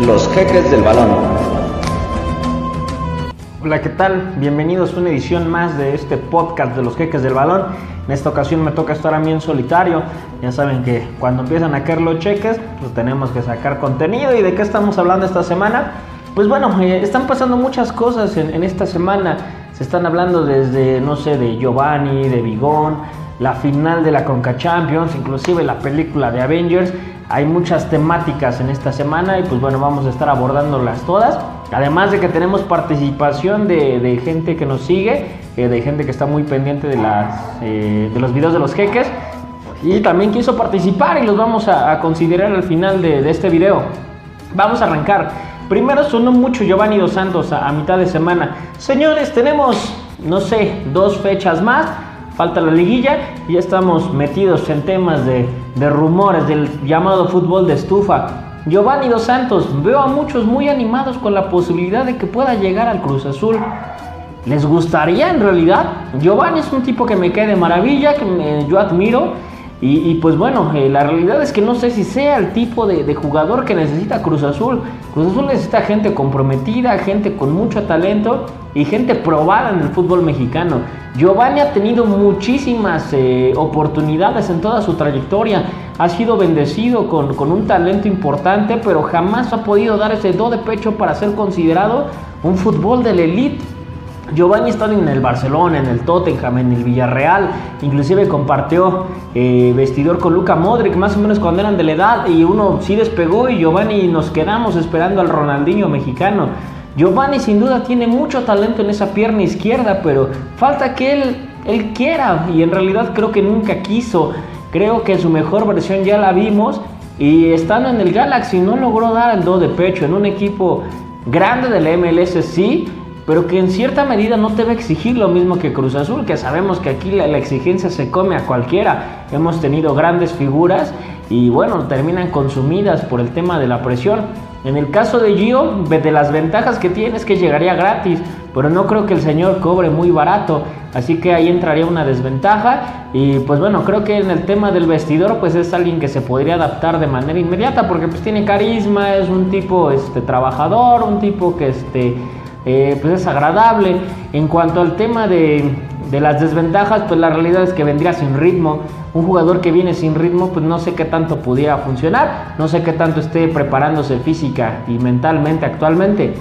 Los jeques del balón. Hola, ¿qué tal? Bienvenidos a una edición más de este podcast de los jeques del balón. En esta ocasión me toca estar a mí en solitario. Ya saben que cuando empiezan a caer los cheques, pues tenemos que sacar contenido. ¿Y de qué estamos hablando esta semana? Pues bueno, eh, están pasando muchas cosas en, en esta semana. Se están hablando desde, no sé, de Giovanni, de Bigón, la final de la Conca Champions, inclusive la película de Avengers. Hay muchas temáticas en esta semana y pues bueno, vamos a estar abordándolas todas. Además de que tenemos participación de, de gente que nos sigue, eh, de gente que está muy pendiente de, las, eh, de los videos de los jeques. Y también quiso participar y los vamos a, a considerar al final de, de, este video. Vamos a arrancar. Primero sonó mucho Giovanni Dos Santos a, a mitad de semana. Señores, tenemos, no sé, dos fechas más falta la liguilla y ya estamos metidos en temas de, de, rumores del llamado fútbol de estufa. Giovanni Dos Santos, veo a muchos muy animados con la posibilidad de que pueda llegar al Cruz Azul. ¿Les gustaría en realidad? Giovanni es un tipo que me cae de maravilla, que me, yo admiro. Y, pues bueno, eh, la realidad es que no sé si sea el tipo de, de, jugador que necesita Cruz Azul. Cruz Azul necesita gente comprometida, gente con mucho talento y gente probada en el fútbol mexicano. Giovanni ha tenido muchísimas eh, oportunidades en toda su trayectoria. Ha sido bendecido con, con, un talento importante, pero jamás ha podido dar ese do de pecho para ser considerado un fútbol de la elite. Giovanni está en el Barcelona, en el Tottenham, en el Villarreal, inclusive compartió eh, vestidor con Luca Modric, más o menos cuando eran de la edad, y uno sí despegó y Giovanni nos quedamos esperando al Ronaldinho mexicano. Giovanni sin duda tiene mucho talento en esa pierna izquierda, pero falta que él, quiera, y en realidad creo que nunca quiso. Creo que su mejor versión ya la vimos, y estando en el Galaxy no logró dar el do de pecho en un equipo grande de la MLS, sí, pero que en cierta medida no te va a exigir lo mismo que Cruz Azul, que sabemos que aquí la, exigencia se come a cualquiera. Hemos tenido grandes figuras y bueno, terminan consumidas por el tema de la presión. En el caso de Gio, de las ventajas que tiene es que llegaría gratis, pero no creo que el señor cobre muy barato, así que ahí entraría una desventaja y pues bueno, creo que en el tema del vestidor pues es alguien que se podría adaptar de manera inmediata porque pues tiene carisma, es un tipo este trabajador, un tipo que este eh, pues es agradable. En cuanto al tema de, de, las desventajas, pues la realidad es que vendría sin ritmo. Un jugador que viene sin ritmo, pues no sé qué tanto pudiera funcionar, no sé qué tanto esté preparándose física y mentalmente actualmente.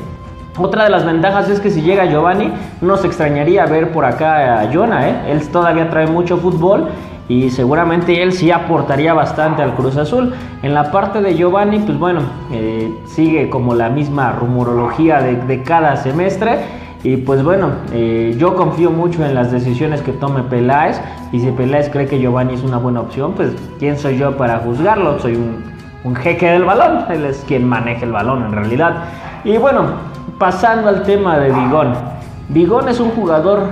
Otra de las ventajas es que si llega Giovanni, no se extrañaría ver por acá a Jonah, ¿eh? él todavía trae mucho fútbol y seguramente él sí aportaría bastante al Cruz Azul. En la parte de Giovanni, pues bueno, eh, sigue como la misma rumorología de, cada semestre. Y pues bueno, eh, yo confío mucho en las decisiones que tome Peláez. Y si Peláez cree que Giovanni es una buena opción, pues ¿quién soy yo para juzgarlo? Soy un, un jeque del balón. Él es quien maneja el balón en realidad. Y bueno, pasando al tema de Bigón. Bigón es un jugador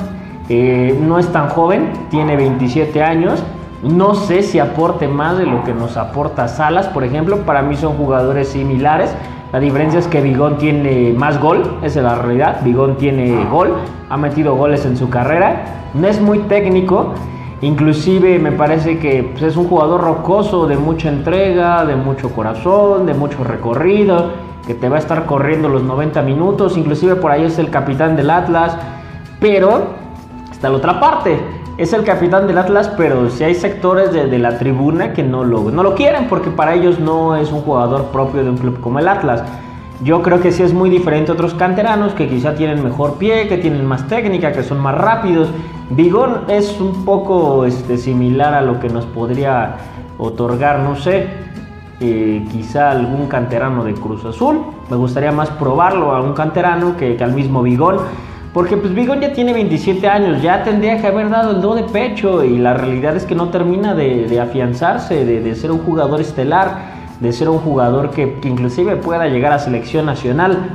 eh, no es tan joven, tiene 27 años. No sé si aporte más de lo que nos aporta Salas, por ejemplo. Para mí son jugadores similares. La diferencia es que Bigón tiene más gol, esa es la realidad. Bigón tiene gol, ha metido goles en su carrera. No es muy técnico, inclusive me parece que pues, es un jugador rocoso, de mucha entrega, de mucho corazón, de mucho recorrido, que te va a estar corriendo los 90 minutos. Inclusive por ahí es el capitán del Atlas. Pero está la otra parte. Es el capitán del Atlas, pero si hay sectores de, la tribuna que no lo, no lo quieren porque para ellos no es un jugador propio de un club como el Atlas. Yo creo que sí es muy diferente a otros canteranos que quizá tienen mejor pie, que tienen más técnica, que son más rápidos. Bigón es un poco este, similar a lo que nos podría otorgar, no sé, eh, quizá algún canterano de Cruz Azul. Me gustaría más probarlo a un canterano que, que al mismo Bigón. Porque pues Bigón ya tiene 27 años, ya tendría que haber dado el do de pecho y la realidad es que no termina de, afianzarse, de, ser un jugador estelar, de ser un jugador que, que, inclusive pueda llegar a selección nacional.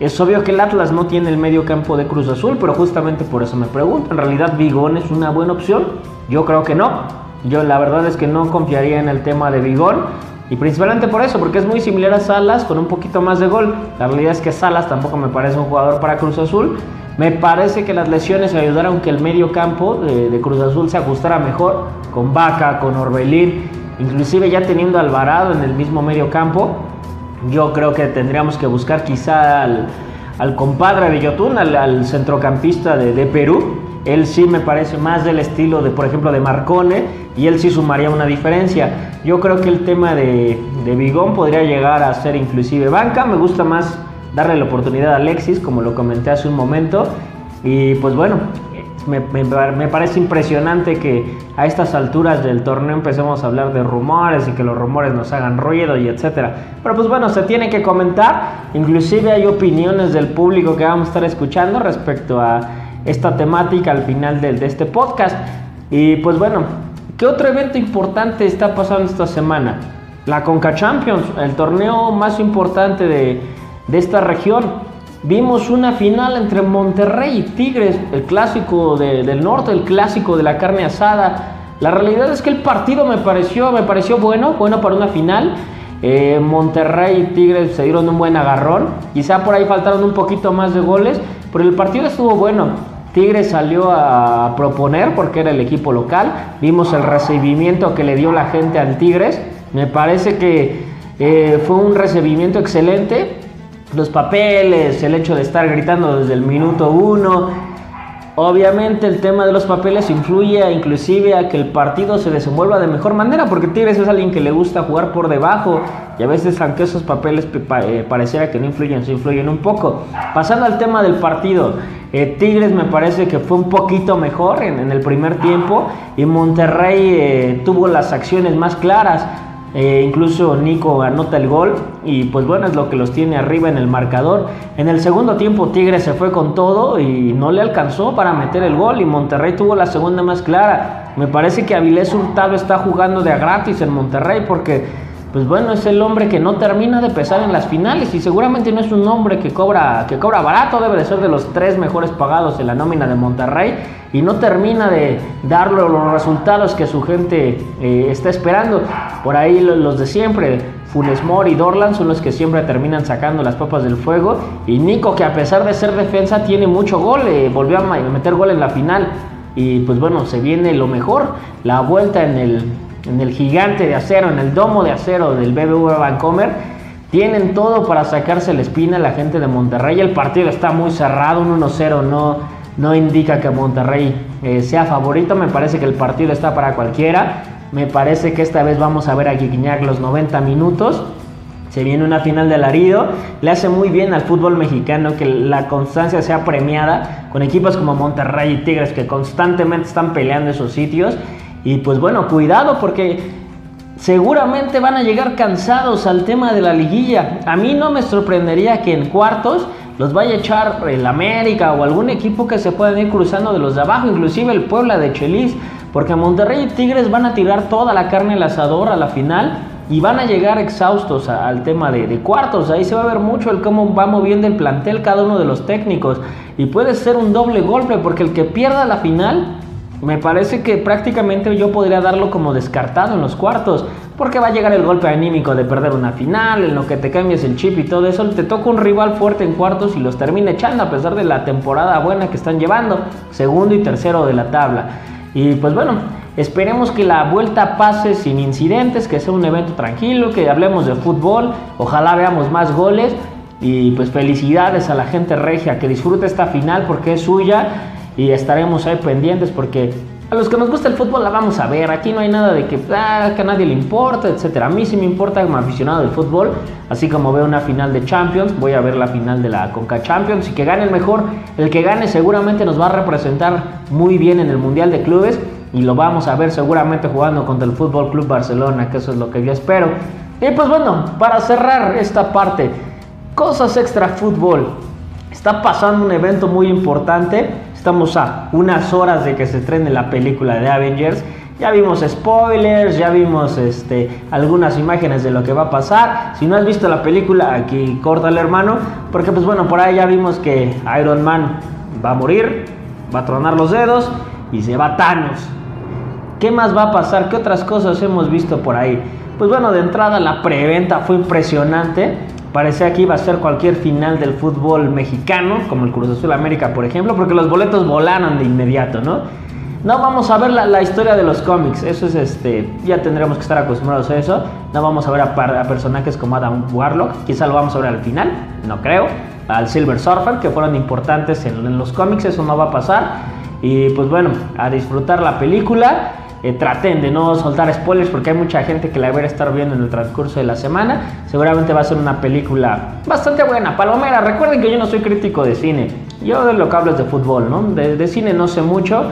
Es obvio que el Atlas no tiene el medio campo de Cruz Azul, pero justamente por eso me pregunto, ¿en realidad Bigón es una buena opción? Yo creo que no. Yo la verdad es que no confiaría en el tema de Bigón. Y principalmente por eso, porque es muy similar a Salas con un poquito más de gol. La realidad es que Salas tampoco me parece un jugador para Cruz Azul. Me parece que las lesiones ayudaron que el medio campo de, de, Cruz Azul se ajustara mejor con Vaca, con Orbelín, inclusive ya teniendo Alvarado en el mismo medio campo. Yo creo que tendríamos que buscar quizá al, compadre de Yotun, al, centrocampista de, Perú. Él sí me parece más del estilo de, por ejemplo, de Marcone y él sí sumaría una diferencia. Yo creo que el tema de, de Bigón podría llegar a ser inclusive banca. Me gusta más darle la oportunidad a Alexis, como lo comenté hace un momento. Y pues bueno, me, parece impresionante que a estas alturas del torneo empecemos a hablar de rumores y que los rumores nos hagan ruido y etcétera. Pero pues bueno, se tiene que comentar. Inclusive hay opiniones del público que vamos a estar escuchando respecto a esta temática al final de, de este podcast. Y pues bueno, ¿qué otro evento importante está pasando esta semana? La Conca Champions, el torneo más importante de, de esta región. Vimos una final entre Monterrey y Tigres, el clásico del norte, el clásico de la carne asada. La realidad es que el partido me pareció, me pareció bueno, bueno para una final. Eh, Monterrey y Tigres se dieron un buen agarrón. Quizá por ahí faltaron un poquito más de goles, pero el partido estuvo bueno. Tigres salió a proponer porque era el equipo local. Vimos el recibimiento que le dio la gente al Tigres. Me parece que eh, fue un recibimiento excelente los papeles, el hecho de estar gritando desde el minuto uno. Obviamente el tema de los papeles influye inclusive a que el partido se desenvuelva de mejor manera, porque Tigres es alguien que le gusta jugar por debajo y a veces aunque esos papeles eh, pareciera que no influyen, se influyen un poco. Pasando al tema del partido, eh, Tigres me parece que fue un poquito mejor en, el primer tiempo y Monterrey eh, tuvo las acciones más claras. Eh, incluso Nico anota el gol y pues bueno es lo que los tiene arriba en el marcador. En el segundo tiempo Tigres se fue con todo y no le alcanzó para meter el gol y Monterrey tuvo la segunda más clara. Me parece que Avilés Hurtado está jugando de a gratis en Monterrey porque pues bueno, es el hombre que no termina de pesar en las finales y seguramente no es un hombre que cobra, que cobra barato, debe de ser de los tres mejores pagados en la nómina de Monterrey y no termina de darle los resultados que su gente eh, está esperando. Por ahí los de siempre, Funes Mori y Dorlan son los que siempre terminan sacando las papas del fuego y Nico que a pesar de ser defensa tiene mucho gol, eh, volvió a meter gol en la final y pues bueno, se viene lo mejor, la vuelta en el en el gigante de acero, en el domo de acero del BBV Vancomer, tienen todo para sacarse la espina la gente de Monterrey. El partido está muy cerrado, un 1-0 no, no indica que Monterrey eh, sea favorito. Me parece que el partido está para cualquiera. Me parece que esta vez vamos a ver a Guiñac los 90 minutos. Se viene una final de alarido. Le hace muy bien al fútbol mexicano que la constancia sea premiada con equipos como Monterrey y Tigres que constantemente están peleando esos sitios. Y pues bueno, cuidado porque seguramente van a llegar cansados al tema de la liguilla. A mí no me sorprendería que en cuartos los vaya a echar el América o algún equipo que se puedan ir cruzando de los de abajo, inclusive el Puebla de Chelis, porque Monterrey y Tigres van a tirar toda la carne al asador a la final y van a llegar exhaustos al tema de, de, cuartos. Ahí se va a ver mucho el cómo va moviendo el plantel cada uno de los técnicos. Y puede ser un doble golpe porque el que pierda la final me parece que prácticamente yo podría darlo como descartado en los cuartos, porque va a llegar el golpe anímico de perder una final, en lo que te cambies el chip y todo eso, te toca un rival fuerte en cuartos y los termina echando a pesar de la temporada buena que están llevando, segundo y tercero de la tabla. Y pues bueno, esperemos que la vuelta pase sin incidentes, que sea un evento tranquilo, que hablemos de fútbol, ojalá veamos más goles y pues felicidades a la gente regia que disfrute esta final porque es suya y estaremos ahí pendientes porque a los que nos gusta el fútbol la vamos a ver. Aquí no hay nada de que, ah, a nadie le importa, etcétera. A mí sí me importa como aficionado del fútbol, así como veo una final de Champions, voy a ver la final de la Conca Champions y que gane el mejor. El que gane seguramente nos va a representar muy bien en el Mundial de Clubes y lo vamos a ver seguramente jugando contra el Fútbol Club Barcelona, que eso es lo que yo espero. Y pues bueno, para cerrar esta parte, cosas extra fútbol. Está pasando un evento muy importante Estamos a unas horas de que se estrene la película de Avengers. Ya vimos spoilers, ya vimos este, algunas imágenes de lo que va a pasar. Si no has visto la película, aquí corta el hermano. Porque pues bueno, por ahí ya vimos que Iron Man va a morir, va a tronar los dedos y se va Thanos. ¿Qué más va a pasar? ¿Qué otras cosas hemos visto por ahí? Pues bueno, de entrada la preventa fue impresionante. Parecía que iba a ser cualquier final del fútbol mexicano, como el Cruz Azul América, por ejemplo, porque los boletos volaron de inmediato, ¿no? No vamos a ver la, historia de los cómics, eso es este, ya tendremos que estar acostumbrados a eso. No vamos a ver a, personajes como Adam Warlock, quizá lo vamos a ver al final, no creo. Al Silver Surfer, que fueron importantes en los cómics, eso no va a pasar. Y pues bueno, a disfrutar la película. Eh, traten de no soltar spoilers porque hay mucha gente que la va a estar viendo en el transcurso de la semana. Seguramente va a ser una película bastante buena. Palomera, recuerden que yo no soy crítico de cine. Yo de lo que hablo es de fútbol, ¿no? De, cine no sé mucho.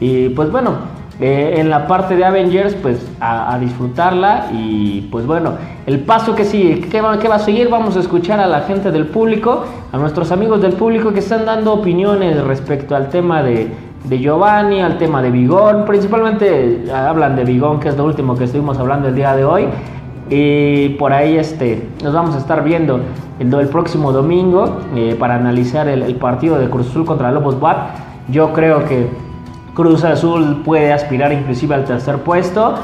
Y pues bueno, eh, en la parte de Avengers, pues a, disfrutarla. Y pues bueno, el paso que sigue, ¿qué va, ¿qué va a seguir? Vamos a escuchar a la gente del público, a nuestros amigos del público que están dando opiniones respecto al tema de de Giovanni, al tema de Vigón, principalmente eh, hablan de Vigón, que es lo último que estuvimos hablando el día de hoy. Y por ahí este, nos vamos a estar viendo el, el próximo domingo eh, para analizar el, partido de Cruz Azul contra Lobos BAT. Yo creo que Cruz Azul puede aspirar inclusive al tercer puesto.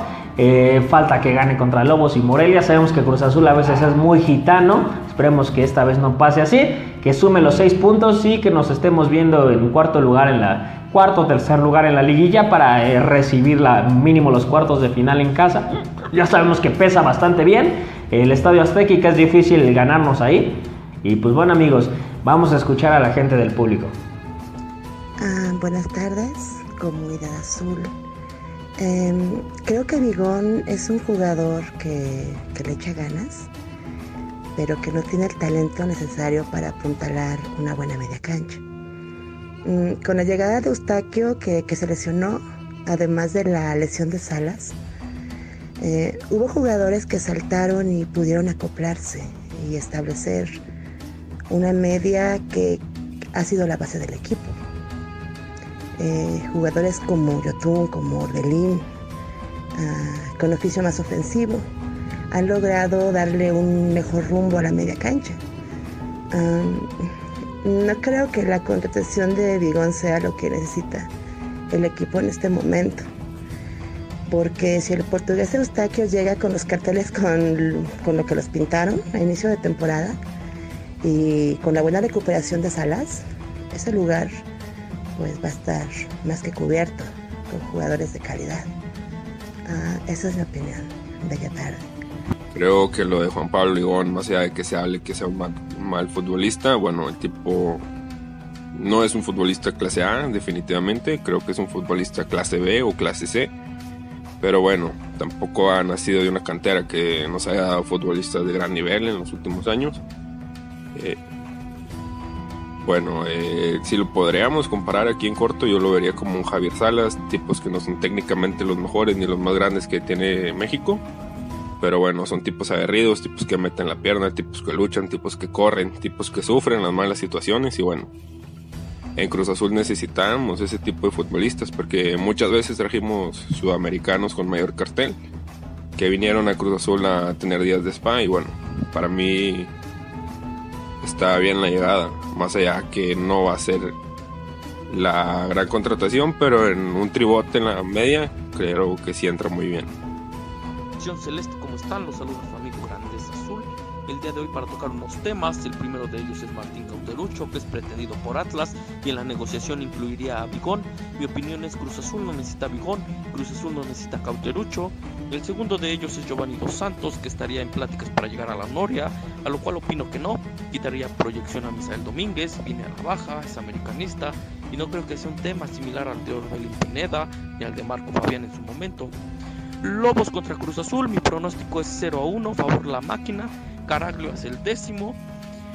Eh, falta que gane contra Lobos y Morelia. Sabemos que Cruz Azul a veces es muy gitano. Esperemos que esta vez no pase así. Que sume los seis puntos y que nos estemos viendo en cuarto lugar en la cuarto tercer lugar en la liguilla para eh, recibir la, mínimo los cuartos de final en casa. Ya sabemos que pesa bastante bien el Estadio Azteca y que es difícil ganarnos ahí. Y pues bueno amigos, vamos a escuchar a la gente del público. Ah, buenas tardes, Comunidad Azul. Em, creo que Vigón es un jugador que, le echa ganas, pero que no tiene el talento necesario para apuntalar una buena media cancha. Mm, con la llegada de Eustaquio, que, se lesionó, además de la lesión de Salas, eh, hubo jugadores que saltaron y pudieron acoplarse y establecer una media que ha sido la base del equipo. Eh, jugadores como Yotun, como Ordelín, ah, con oficio más ofensivo, han logrado darle un mejor rumbo a la media cancha. No creo que la contratación de Vigón sea lo que necesita el equipo en este momento. Porque si el portugués Eustaquio llega con los carteles con, con lo que los pintaron a inicio de temporada y con la buena recuperación de Salas, ese lugar pues va a estar más que cubierto con jugadores de calidad. Ah, esa es mi opinión. Bella tarde. Creo que lo de Juan Pablo Ligón, más allá de que se hable que sea un mal, futbolista, bueno, el tipo no es un futbolista clase A, definitivamente. Creo que es un futbolista clase B o clase C. Pero bueno, tampoco ha nacido de una cantera que nos haya dado futbolistas de gran nivel en los últimos años. Eh, bueno, eh, si lo podríamos comparar aquí en corto, yo lo vería como un Javier Salas, tipos que no son técnicamente los mejores ni los más grandes que tiene México pero bueno, son tipos aguerridos, tipos que meten la pierna, tipos que luchan, tipos que corren, tipos que sufren las malas situaciones y bueno. En Cruz Azul necesitamos ese tipo de futbolistas porque muchas veces trajimos sudamericanos con mayor cartel que vinieron a Cruz Azul a tener días de spa y bueno, para mí está bien la llegada, más allá que no va a ser la gran contratación, pero en un tribote en la media creo que sí entra muy bien. Celeste están? Los saludos su amigo Grandes Azul. El día de hoy para tocar unos temas. El primero de ellos es Martín Cauterucho, que es pretendido por Atlas y en la negociación incluiría a Bigón. Mi opinión es Cruz Azul no necesita Bigón, Cruz Azul no necesita Cauterucho. El segundo de ellos es Giovanni Dos Santos, que estaría en pláticas para llegar a la Noria, a lo cual opino que no. Quitaría proyección a Misael Domínguez, viene a la baja, es americanista y no creo que sea un tema similar al de Orbelín Pineda ni al de Marco Fabián en su momento. Lobos contra Cruz Azul, mi pronóstico es 0 a 1, favor la máquina. Caraglio es el décimo.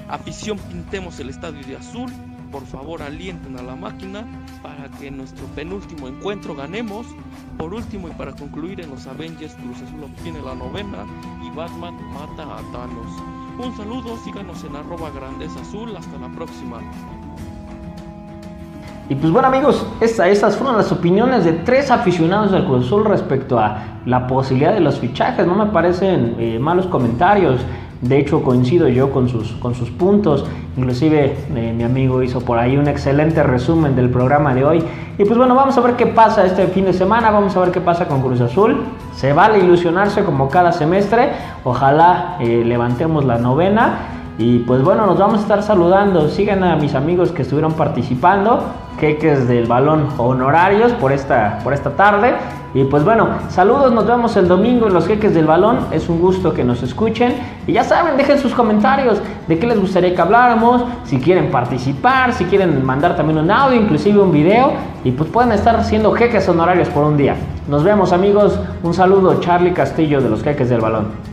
Afición, pintemos el estadio de azul. Por favor, alienten a la máquina para que en nuestro penúltimo encuentro ganemos. Por último y para concluir, en los Avengers, Cruz Azul obtiene la novena y Batman mata a Thanos. Un saludo, síganos en arroba grandeza azul. Hasta la próxima. Y pues bueno amigos, estas fueron las opiniones de tres aficionados del Cruz Azul respecto a la posibilidad de los fichajes. No me parecen eh, malos comentarios. De hecho coincido yo con sus, con sus puntos. Inclusive eh, mi amigo hizo por ahí un excelente resumen del programa de hoy. Y pues bueno, vamos a ver qué pasa este fin de semana. Vamos a ver qué pasa con Cruz Azul. Se vale ilusionarse como cada semestre. Ojalá eh, levantemos la novena Y pues bueno, nos vamos a estar saludando. Sigan a mis amigos que estuvieron participando, jeques del balón honorarios por esta, por esta tarde. Y pues bueno, saludos, nos vemos el domingo en los jeques del balón. Es un gusto que nos escuchen. Y ya saben, dejen sus comentarios de qué les gustaría que habláramos, si quieren participar, si quieren mandar también un audio, inclusive un video. Y pues pueden estar siendo jeques honorarios por un día. Nos vemos amigos. Un saludo, Charlie Castillo de los jeques del balón.